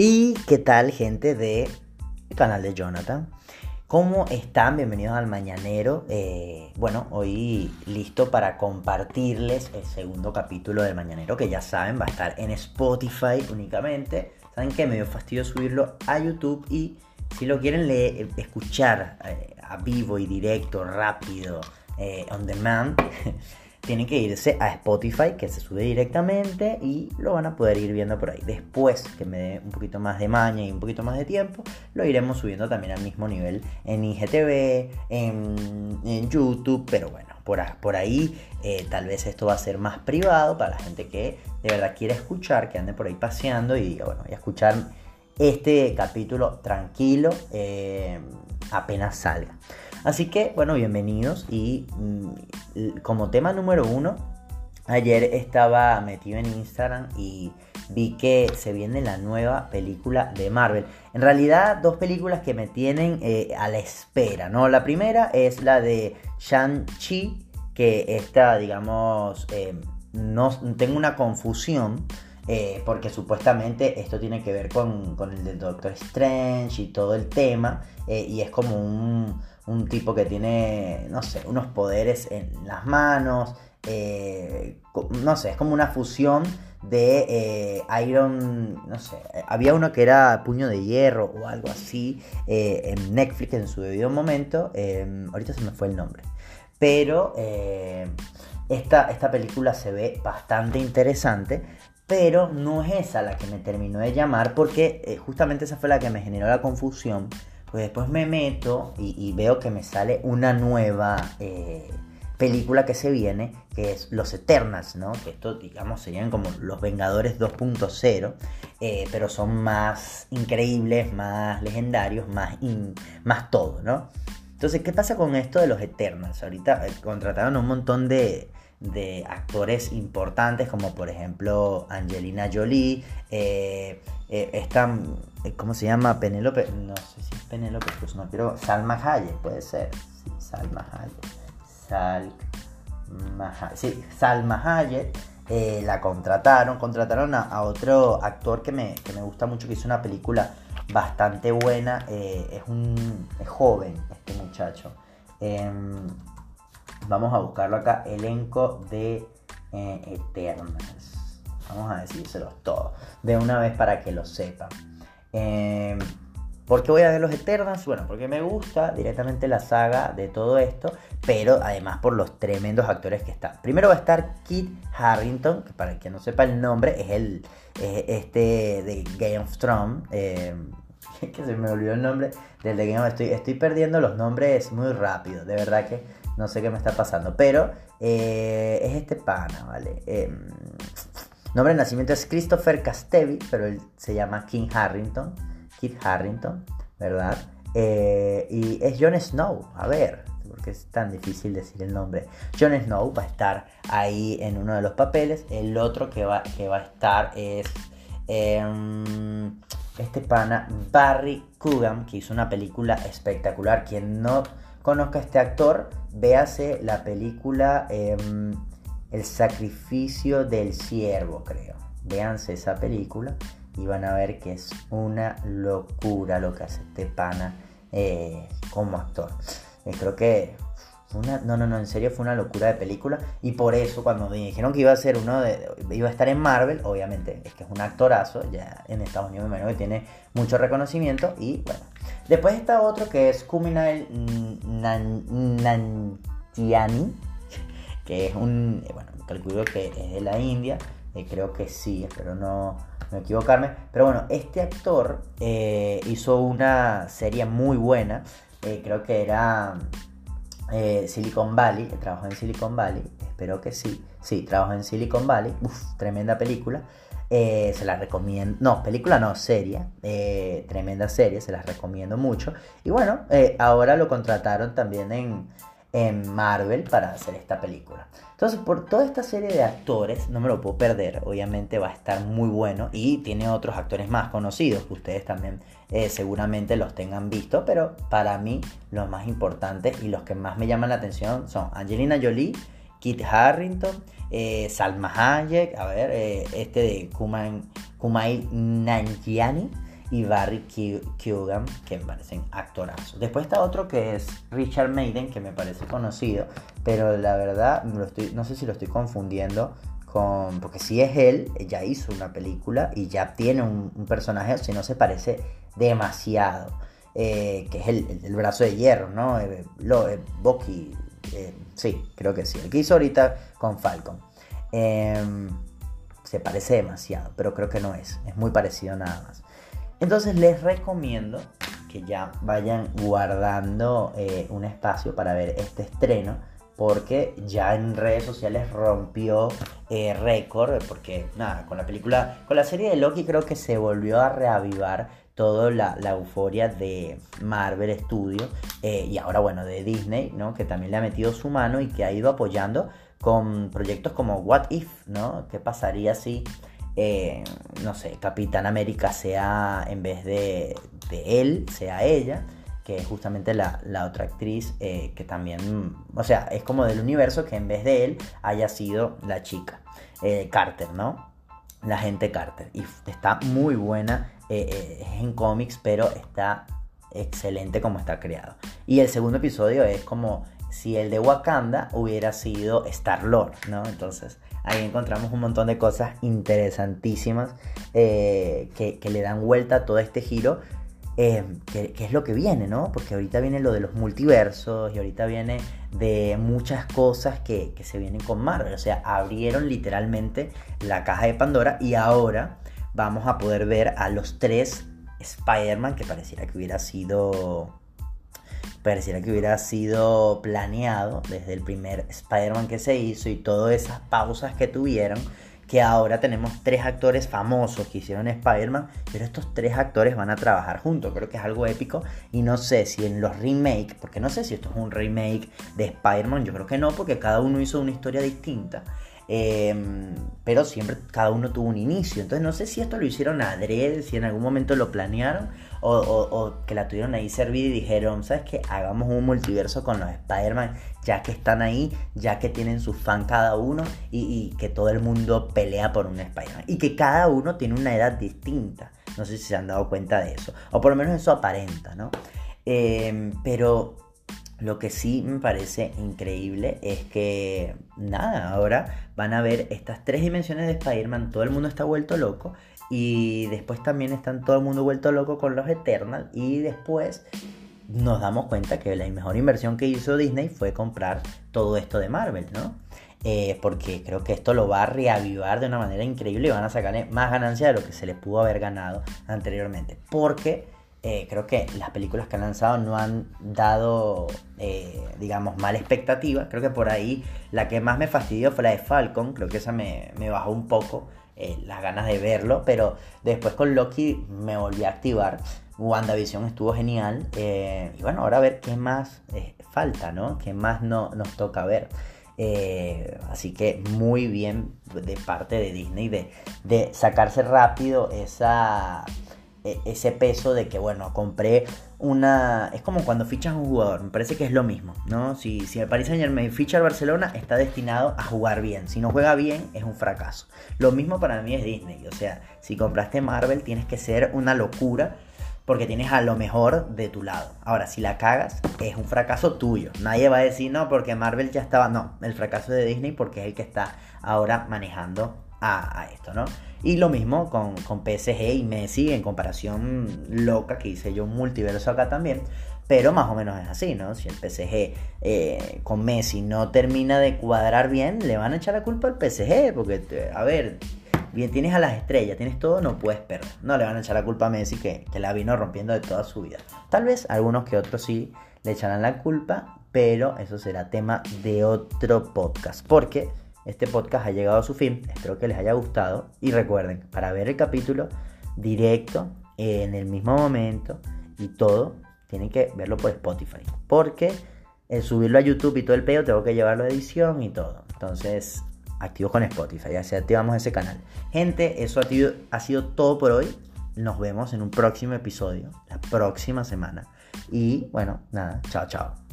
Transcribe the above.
¿Y qué tal gente del canal de Jonathan? ¿Cómo están? Bienvenidos al Mañanero. Eh, bueno, hoy listo para compartirles el segundo capítulo del Mañanero, que ya saben, va a estar en Spotify únicamente. Saben que me dio fastidio subirlo a YouTube y si lo quieren leer, escuchar eh, a vivo y directo, rápido, eh, on demand, tienen que irse a Spotify, que se sube directamente y lo van a poder ir viendo por ahí. Después que me dé un poquito más de maña y un poquito más de tiempo, lo iremos subiendo también al mismo nivel en IGTV, en, YouTube, pero bueno, por, ahí eh, tal vez esto va a ser más privado para la gente que de verdad quiere escuchar, que ande por ahí paseando y bueno, y a escuchar este capítulo tranquilo eh, apenas salga. Así que, bueno, bienvenidos y mm, como tema número uno, ayer estaba metido en Instagram y vi que se viene la nueva película de Marvel. En realidad, dos películas que me tienen eh, a la espera, ¿no? La primera es la de Shang-Chi, que está, digamos, eh, no tengo una confusión. Eh, porque supuestamente esto tiene que ver con, con, el del Doctor Strange y todo el tema, y es como un, un tipo que tiene, no sé, unos poderes en las manos, eh, no sé, es como una fusión de eh, Iron, no sé, había uno que era Puño de Hierro o algo así eh, en Netflix en su debido momento, ahorita se me fue el nombre, pero esta, esta película se ve bastante interesante, pero no es esa la que me terminó de llamar porque justamente esa fue la que me generó la confusión pues después me meto y, veo que me sale una nueva eh, película que se viene, que es Los Eternals, ¿no? Que esto, digamos, serían como los Vengadores 2.0, eh, pero son más increíbles, más legendarios, más, más todo, ¿no? Entonces, ¿qué pasa con esto de los Eternals? Ahorita eh, contrataron un montón de, de actores importantes como por ejemplo Angelina Jolie, eh, eh, eh, ¿cómo se llama? Penélope, no sé si es Penélope, pues no quiero, Salma Hayek, puede ser, sí, Salma Hayek, Salma Hayek, sí, Salma Hayek, la contrataron, contrataron a, otro actor que me, que me, gusta mucho, que hizo una película bastante buena, es un es joven este muchacho. Vamos a buscarlo acá, elenco de eh, Eternals. Vamos a decírselos todos de una vez para que lo sepan. Eh, ¿Por qué voy a ver los Eternals? Bueno, porque me gusta directamente la saga de todo esto, pero además por los tremendos actores que están. Primero va a estar Kit Harrington, que para el que no sepa el nombre, es el este de Game of Thrones. Eh, que se me olvidó el nombre del de Game of Thrones. Estoy perdiendo los nombres muy rápido, de verdad que no sé qué me está pasando. Pero eh, es este pana, ¿vale? Em, nombre de nacimiento es Christopher Castevi, pero él se llama King Harrington. Kit Harrington, ¿verdad? Eh, y es Jon Snow. A ver, porque es tan difícil decir el nombre. Jon Snow va a estar ahí en uno de los papeles. El otro que va, que va a estar es em, este pana Barry Coogan, que hizo una película espectacular. Quien no conozca a este actor, véase la película em, El sacrificio del siervo, creo. Véanse esa película y van a ver que es una locura lo que hace este pana eh, como actor. Eh, creo que no, no, no, en serio fue una locura de película. Y por eso, cuando me dijeron que iba a ser uno de. iba a estar en Marvel, obviamente, es que es un actorazo. Ya en Estados Unidos me imagino que tiene mucho reconocimiento. Y bueno. Después está otro que es Kuminal Nanjiani. Que es un. Eh, bueno, calculo que es de la India. Eh, creo que sí, espero no, equivocarme. Pero bueno, este actor eh, hizo una serie muy buena. creo que era eh, Silicon Valley, trabajó en Silicon Valley, espero que sí. Sí, trabajó en Silicon Valley, Uf, tremenda película. Eh, se la recomiendo, no, película no, serie, eh, tremenda serie, se las recomiendo mucho. Y bueno, ahora lo contrataron también en, en Marvel para hacer esta película. Entonces, por toda esta serie de actores, no me lo puedo perder, obviamente va a estar muy bueno y tiene otros actores más conocidos que ustedes también eh, seguramente los tengan visto, pero para mí los más importantes y los que más me llaman la atención son Angelina Jolie, Kit Harrington, eh, Salma Hayek, a ver, eh, este de Kumail Nanjiani, y Barry Keoghan, que me parecen actorazos. Después está otro que es Richard Maiden, que me parece conocido, pero la verdad no sé si lo estoy confundiendo con... Porque si es él, ya hizo una película y ya tiene un, personaje, si no se parece demasiado. Eh, que es el, brazo de hierro, ¿no? Eh, lo, eh, Bucky, sí, creo que sí. El que hizo ahorita con Falcon. Em, se parece demasiado, pero creo que no es. Es muy parecido nada más. Entonces les recomiendo que ya vayan guardando eh, un espacio para ver este estreno porque ya en redes sociales rompió eh, récord, porque nada, con la película, con la serie de Loki creo que se volvió a reavivar toda la, euforia de Marvel Studios eh, y ahora bueno de Disney, ¿no? Que también le ha metido su mano y que ha ido apoyando con proyectos como What If, ¿no? ¿Qué pasaría si eh, no sé, Capitán América sea, en vez de, él, sea ella, que es justamente la, otra actriz eh, que también, o sea, es como del universo que en vez de él haya sido la chica, Carter, ¿no? La gente Carter. Y está muy buena, es en cómics, pero está excelente como está creado. Y el segundo episodio es como si el de Wakanda hubiera sido Star-Lord, ¿no? Entonces Ahí encontramos un montón de cosas interesantísimas eh, que, le dan vuelta a todo este giro. Eh, que, es lo que viene, ¿no? Porque ahorita viene lo de los multiversos y ahorita viene de muchas cosas que, se vienen con Marvel. O sea, abrieron literalmente la caja de Pandora y ahora vamos a poder ver a los tres Spider-Man que pareciera que hubiera sido pareciera que hubiera sido planeado desde el primer Spider-Man que se hizo y todas esas pausas que tuvieron, que ahora tenemos tres actores famosos que hicieron Spider-Man, pero estos tres actores van a trabajar juntos, creo que es algo épico y no sé si en los remakes, porque no sé si esto es un remake de Spider-Man, yo creo que no, porque cada uno hizo una historia distinta. Em, pero siempre cada uno tuvo un inicio. Entonces no sé si esto lo hicieron adrede, si en algún momento lo planearon o, que la tuvieron ahí servida y dijeron, ¿sabes qué? Hagamos un multiverso con los Spider-Man ya que están ahí, ya que tienen su fan cada uno y, que todo el mundo pelea por un Spider-Man. Y que cada uno tiene una edad distinta. No sé si se han dado cuenta de eso. O por lo menos eso aparenta, ¿no? Em, pero lo que sí me parece increíble es que, nada, ahora van a ver estas tres dimensiones de Spider-Man, todo el mundo está vuelto loco y después también están todo el mundo vuelto loco con los Eternals y después nos damos cuenta que la mejor inversión que hizo Disney fue comprar todo esto de Marvel, ¿no? Eh, porque creo que esto lo va a reavivar de una manera increíble y van a sacarle más ganancia de lo que se les pudo haber ganado anteriormente. Porque eh, creo que las películas que han lanzado no han dado, eh, digamos, mala expectativa. Creo que por ahí la que más me fastidió fue la de Falcon. Creo que esa me, bajó un poco eh, las ganas de verlo. Pero después con Loki me volví a activar. WandaVision estuvo genial. y bueno, ahora a ver qué más falta, ¿no? ¿Qué más no, nos toca ver? así que muy bien de parte de Disney de, de sacarse rápido esa ese peso de que, bueno, compré una... Es como cuando fichas un jugador, me parece que es lo mismo, ¿no? Si, si el Paris Saint Germain ficha al Barcelona, está destinado a jugar bien. Si no juega bien, es un fracaso. Lo mismo para mí es Disney, o sea, si compraste Marvel, tienes que ser una locura porque tienes a lo mejor de tu lado. Ahora, si la cagas, es un fracaso tuyo. Nadie va a decir, no, porque Marvel ya estaba... No, el fracaso de Disney porque es el que está ahora manejando a, esto, ¿no? Y lo mismo con, con, PSG y Messi en comparación loca que hice yo un multiverso acá también. Pero más o menos es así, ¿no? Si el PSG eh, con Messi no termina de cuadrar bien, le van a echar la culpa al PSG. Porque, a ver, bien tienes a las estrellas, tienes todo, no puedes perder. No le van a echar la culpa a Messi que, que la vino rompiendo de toda su vida. Tal vez algunos que otros sí le echarán la culpa, pero eso será tema de otro podcast. Porque este podcast ha llegado a su fin. Espero que les haya gustado. Y recuerden, para ver el capítulo directo, en el mismo momento y todo, tienen que verlo por Spotify. Porque el subirlo a YouTube y todo el pedo, tengo que llevarlo a edición y todo. Entonces, activo con Spotify. Así activamos ese canal. Gente, eso ha sido todo por hoy. Nos vemos en un próximo episodio, la próxima semana. Y bueno, nada, chao, chao.